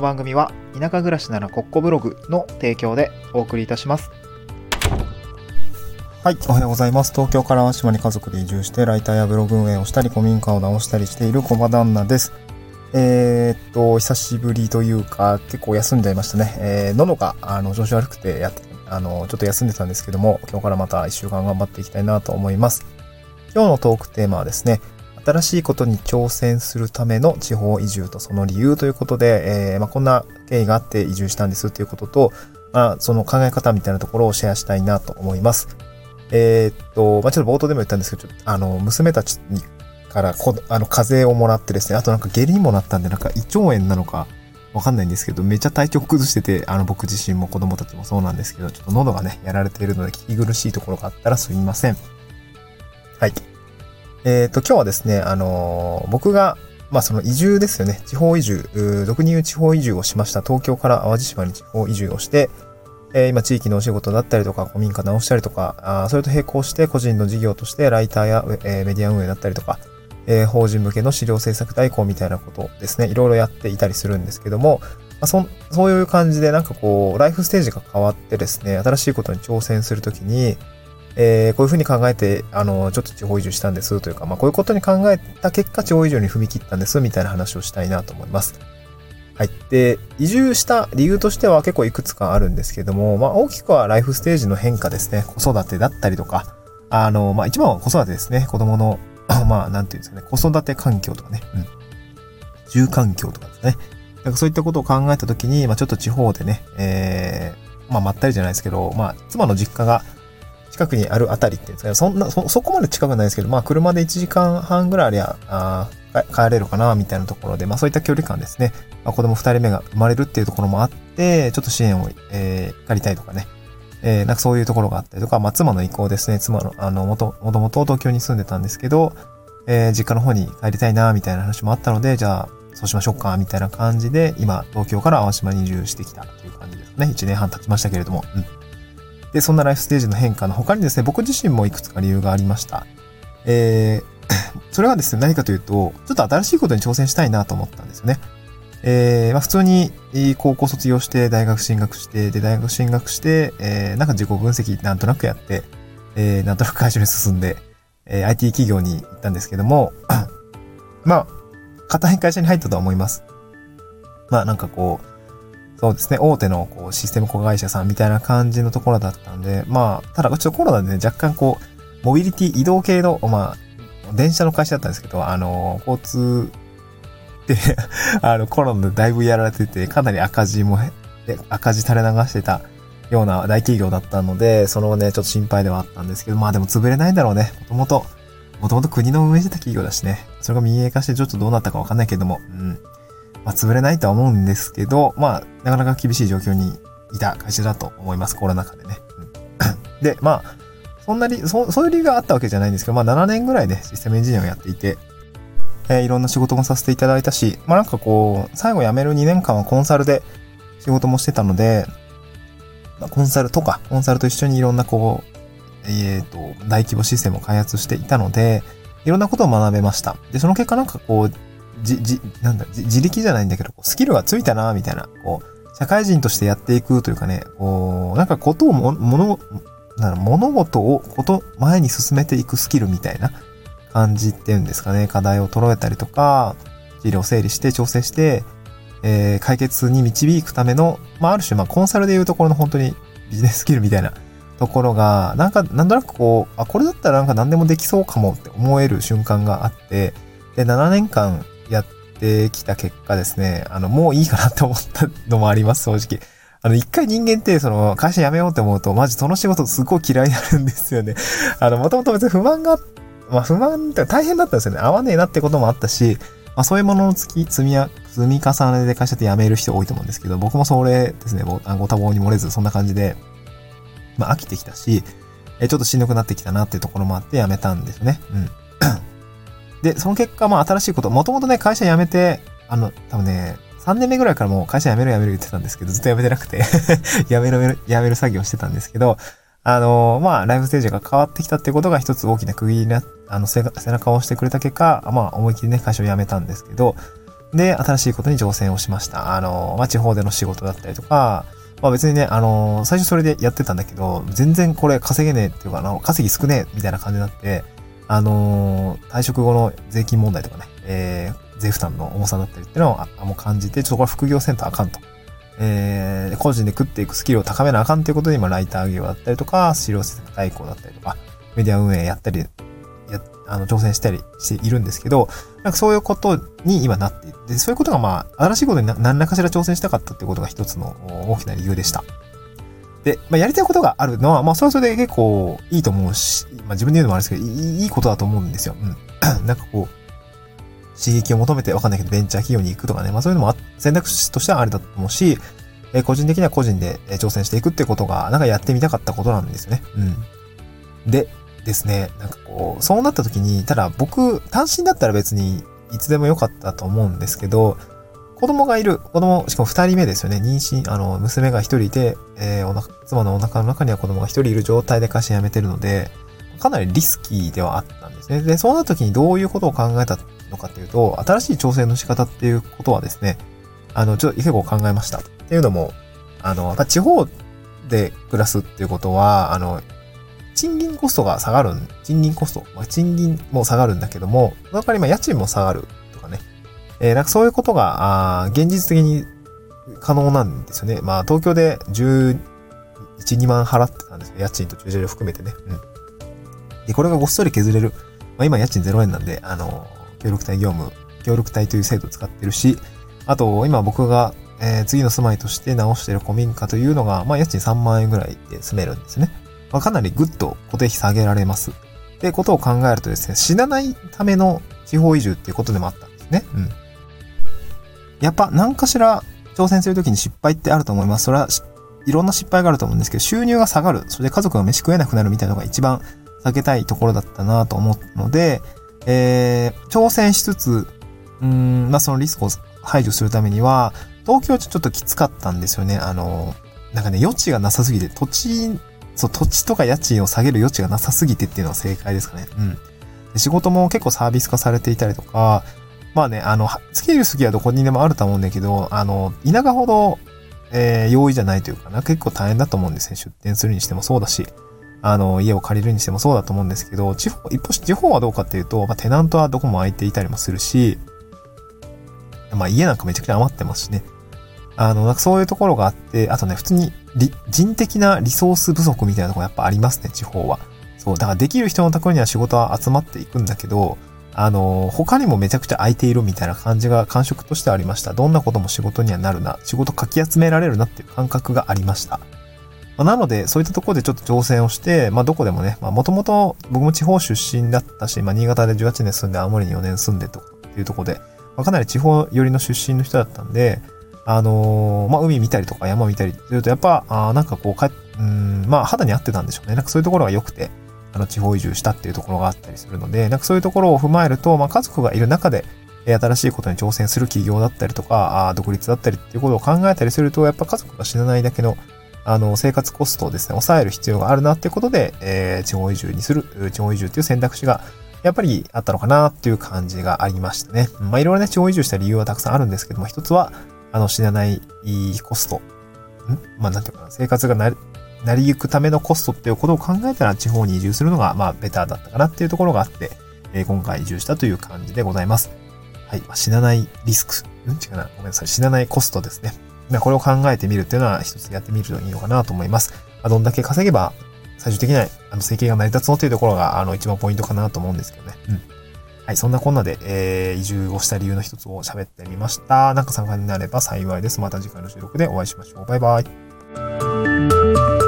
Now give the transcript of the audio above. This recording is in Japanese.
の番組は田舎暮らしならコッコブログの提供でお送りいたします。はい、おはようございます。東京から淡島に家族で移住して、ライターやブログ運営をしたり、古民家を直したりしている小場旦那です。えー、っと、久しぶりというか、結構休んじゃいましたね。えー、喉が、あの、調子悪くて、や、あの、ちょっと休んでたんですけども、今日からまた一週間頑張っていきたいなと思います。今日のトークテーマはですね、新しいことに挑戦するための地方移住とその理由ということで、えー、まあ、こんな経緯があって移住したんですっていうことと、まあ、その考え方みたいなところをシェアしたいなと思います。えー、っと、まあ、ちょっと冒頭でも言ったんですけど、あの、娘たちにからこ、あの、風邪をもらってですね、あとなんか下痢にもなったんで、なんか胃腸炎なのか、わかんないんですけど、めっちゃ体調崩してて、あの、僕自身も子供たちもそうなんですけど、ちょっと喉がね、やられているので聞き苦しいところがあったらすみません。はい。えー、と、今日はですね、あのー、僕が、まあ、その移住ですよね。地方移住、俗に言う地方移住をしました。東京から淡路島に地方移住をして、えー、今地域のお仕事だったりとか、古民家直したりとか、あそれと並行して個人の事業としてライターや、えー、メディア運営だったりとか、えー、法人向けの資料制作代行みたいなことですね、いろいろやっていたりするんですけども、まあ、そそういう感じでなんかこう、ライフステージが変わってですね、新しいことに挑戦するときに、えー、こういうふうに考えて、あの、ちょっと地方移住したんですというか、まあこういうことに考えた結果、地方移住に踏み切ったんですみたいな話をしたいなと思います。はい。で、移住した理由としては結構いくつかあるんですけども、まあ大きくはライフステージの変化ですね。子育てだったりとか、あの、まあ一番は子育てですね。子供の、まあなんていうんですかね、子育て環境とかね、うん。住環境とかですね。なんかそういったことを考えたときに、まあちょっと地方でね、えー、まあまったりじゃないですけど、まあ妻の実家が近くにあるあたりっていうんですかね、そんな、そ、そこまで近くないですけど、まあ車で1時間半ぐらいありゃ、あ帰れるかな、みたいなところで、まあそういった距離感ですね。まあ、子供二人目が生まれるっていうところもあって、ちょっと支援を、えー、借りたいとかね。えー、なんかそういうところがあったりとか、まあ妻の意向ですね。妻の、あの、もと、もともと東京に住んでたんですけど、えー、実家の方に帰りたいな、みたいな話もあったので、じゃあ、そうしましょうか、みたいな感じで、今、東京から淡島に移住してきたという感じですね。1年半経ちましたけれども。うん。で、そんなライフステージの変化の他にですね、僕自身もいくつか理由がありました。えー、それはですね、何かというと、ちょっと新しいことに挑戦したいなと思ったんですよね。えー、まあ普通に高校卒業して大学進学して、で、大学進学して、えー、なんか自己分析なんとなくやって、えー、なんとなく会社に進んで、えー、IT 企業に行ったんですけども、まあ、硬い会社に入ったとは思います。まあなんかこう、そうですね、大手のこうシステム子会社さんみたいな感じのところだったんで、まあ、ただちょっとコロナでね、若干こう、モビリティ移動系の、まあ、電車の会社だったんですけど、あの、交通で あの、コロナでだいぶやられてて、かなり赤字も、赤字垂れ流してたような大企業だったので、そのね、ちょっと心配ではあったんですけど、まあでも潰れないんだろうね。もともと、もともと国の運営してた企業だしね。それが民営化してちょっとどうなったかわかんないけども、うん。まあ潰れないとは思うんですけど、まあ、なかなか厳しい状況にいた会社だと思います。コロナ禍でね。で、まあ、そんなに、そそういう理由があったわけじゃないんですけど、まあ7年ぐらいでシステムエンジニアをやっていて、えー、いろんな仕事もさせていただいたし、まあなんかこう、最後辞める2年間はコンサルで仕事もしてたので、まあ、コンサルとか、コンサルと一緒にいろんなこう、えっ、ー、と、大規模システムを開発していたので、いろんなことを学べました。で、その結果なんかこう、じ、じ、なんだ、自力じゃないんだけど、スキルがついたな、みたいな、こう、社会人としてやっていくというかね、こう、なんかことをも、もの、な物事をこと前に進めていくスキルみたいな感じっていうんですかね。課題を捉えたりとか、資料整理して調整して、えー、解決に導くための、まあ、ある種、まあ、コンサルでいうところの本当にビジネススキルみたいなところが、なんか、なんとなくこう、あ、これだったらなんか何でもできそうかもって思える瞬間があって、で、7年間やってきた結果ですね、あの、もういいかなって思ったのもあります、正直。あの、一回人間って、その、会社辞めようって思うと、マジその仕事すっごい嫌いになるんですよね。あの、もともと別に不満が、まあ不満って大変だったんですよね。合わねえなってこともあったし、まあそういうものの積み、積み、積み重ねで会社って辞める人多いと思うんですけど、僕もそれですね、ご多忙に漏れず、そんな感じで、まあ飽きてきたし、えちょっとしんどくなってきたなっていうところもあって辞めたんですね。うん。で、その結果、まあ新しいこと、もともとね、会社辞めて、あの、多分ね、3年目ぐらいからもう会社辞める辞める言ってたんですけど、ずっと辞めてなくて 辞める辞める作業してたんですけど、あのー、まあ、ライフステージが変わってきたってことが一つ大きな区切りな、あの、背中を押してくれた結果、まあ、思い切りね、会社を辞めたんですけど、で、新しいことに挑戦をしました。あの、まあ、地方での仕事だったりとか、まあ別にね、あの最初それでやってたんだけど、全然これ稼げねえっていうか、あの、稼ぎ少ねえみたいな感じになって、あの退職後の税金問題とかね、えー、税負担の重さだったりっていうのをあもう感じて、ちょっとこれ副業せんとあかんと。えー、個人で食っていくスキルを高めなあかんということで、今、ライター業だったりとか、資料制作代行だったりとか、メディア運営やったり、や、あの、挑戦したりしているんですけど、なんかそういうことに今なっている。で、そういうことがまあ、新しいことに何らかしら挑戦したかったっていうことが一つの大きな理由でした。で、まあ、やりたいことがあるのは、まあ、それはそれで結構いいと思うし、まあ、自分で言うのもあれですけど、いいことだと思うんですよ。うん。なんかこう、刺激を求めてわかんないけど、ベンチャー企業に行くとかね、まあそういうのも選択肢としてはありだと思うし、え個人的には個人で挑戦していくってことが、なんかやってみたかったことなんですよね。うん。で、ですね、なんかこう、そうなった時に、ただ僕、単身だったら別にいつでもよかったと思うんですけど、子供がいる、子供、しかも二人目ですよね。妊娠、あの、娘が一人いて、えーおな妻のお腹の中には子供が一人いる状態で会社辞めてるので、かなりリスキーではあったんですね。で、そうな時にどういうことを考えたのかっていうと、新しい挑戦の仕方っていうことはですね、あの、ちょっと結構考えました。っていうのも、あの、地方で暮らすっていうことは、あの、賃金コストが下がる、賃金コスト、まあ、賃金も下がるんだけども、その代わりまあ家賃も下がる。えーなんかそういうことが、あ現実的に可能なんですよね。まあ東京で11、2万払ってたんですよ。家賃と駐車場含めてね。うん。で、これがごっそり削れる。まあ今家賃0円なんで、あの、協力隊業務、協力隊という制度を使ってるし、あと、今僕が、えー次の住まいとして直している古民家というのが、まあ家賃3万円ぐらいで住めるんですね。まあかなりぐっと固定費下げられます。ってことを考えるとですね、死なないための地方移住っていうことでもあったんですね。うん。やっぱ何かしら挑戦するときに失敗ってあると思います。それはいろんな失敗があると思うんですけど、収入が下がる。それで家族が飯食えなくなるみたいなのが一番避けたいところだったなと思うので、えー、挑戦しつつ、うーん、まあ、そのリスクを排除するためには、東京ちょっときつかったんですよね。あの、なんかね、余地がなさすぎて、土地、そう、土地とか家賃を下げる余地がなさすぎてっていうのが正解ですかね。うん。で仕事も結構サービス化されていたりとか、まあね、あの、はスキル好きはどこにでもあると思うんだけど、あの、田舎ほど、えー容易じゃないというかな、結構大変だと思うんですね。出店するにしてもそうだし、あの、家を借りるにしてもそうだと思うんですけど、地方、一方、地方はどうかっていうと、まあ、テナントはどこも空いていたりもするし、まあ、家なんかめちゃくちゃ余ってますしね。あの、なんかそういうところがあって、あとね、普通に人的なリソース不足みたいなところやっぱありますね、地方は。そう、だからできる人のところには仕事は集まっていくんだけど、あの、他にもめちゃくちゃ空いているみたいな感じが感触としてありました。どんなことも仕事にはなるな、仕事かき集められるなっていう感覚がありました。まあなので、そういったところでちょっと挑戦をして、まあどこでもね、まあもともと僕も地方出身だったし、まあ新潟で18年住んで青森に4年住んでとかっていうところで、まあ、かなり地方寄りの出身の人だったんで、あのーまあ海見たりとか山見たりすると、やっぱ、あなんかこうか、うん、まあ肌に合ってたんでしょうね。なんかそういうところが良くて、あの地方移住したっていうところがあったりするので、なんかそういうところを踏まえると、まあ家族がいる中で、新しいことに挑戦する企業だったりとか、独立だったりっていうことを考えたりすると、やっぱ家族が死なないだけの、あの、生活コストをですね、抑える必要があるなっていうことで、えー地方移住にする、地方移住っていう選択肢が、やっぱりあったのかなっていう感じがありましたね。まあいろいろね、地方移住した理由はたくさんあるんですけども、一つは、あの、死なないコスト。ん？まあなんていうかな、生活がな、なりゆくためのコストっていうことを考えたら地方に移住するのが、まあベターだったかなっていうところがあって、えー今回移住したという感じでございます。はい。ま、死なないリスク。うん？違うな。ごめんなさい。死なないコストですね。まあこれを考えてみるっていうのは一つやってみるといいのかなと思います。まあどんだけ稼げば最終的なあの生計が成り立つのというところがあの一番ポイントかなと思うんですけどね。うん。はい。そんなこんなで、えー、移住をした理由の一つを喋ってみました。なんか参加になれば幸いです。また次回の収録でお会いしましょう。バイバイ。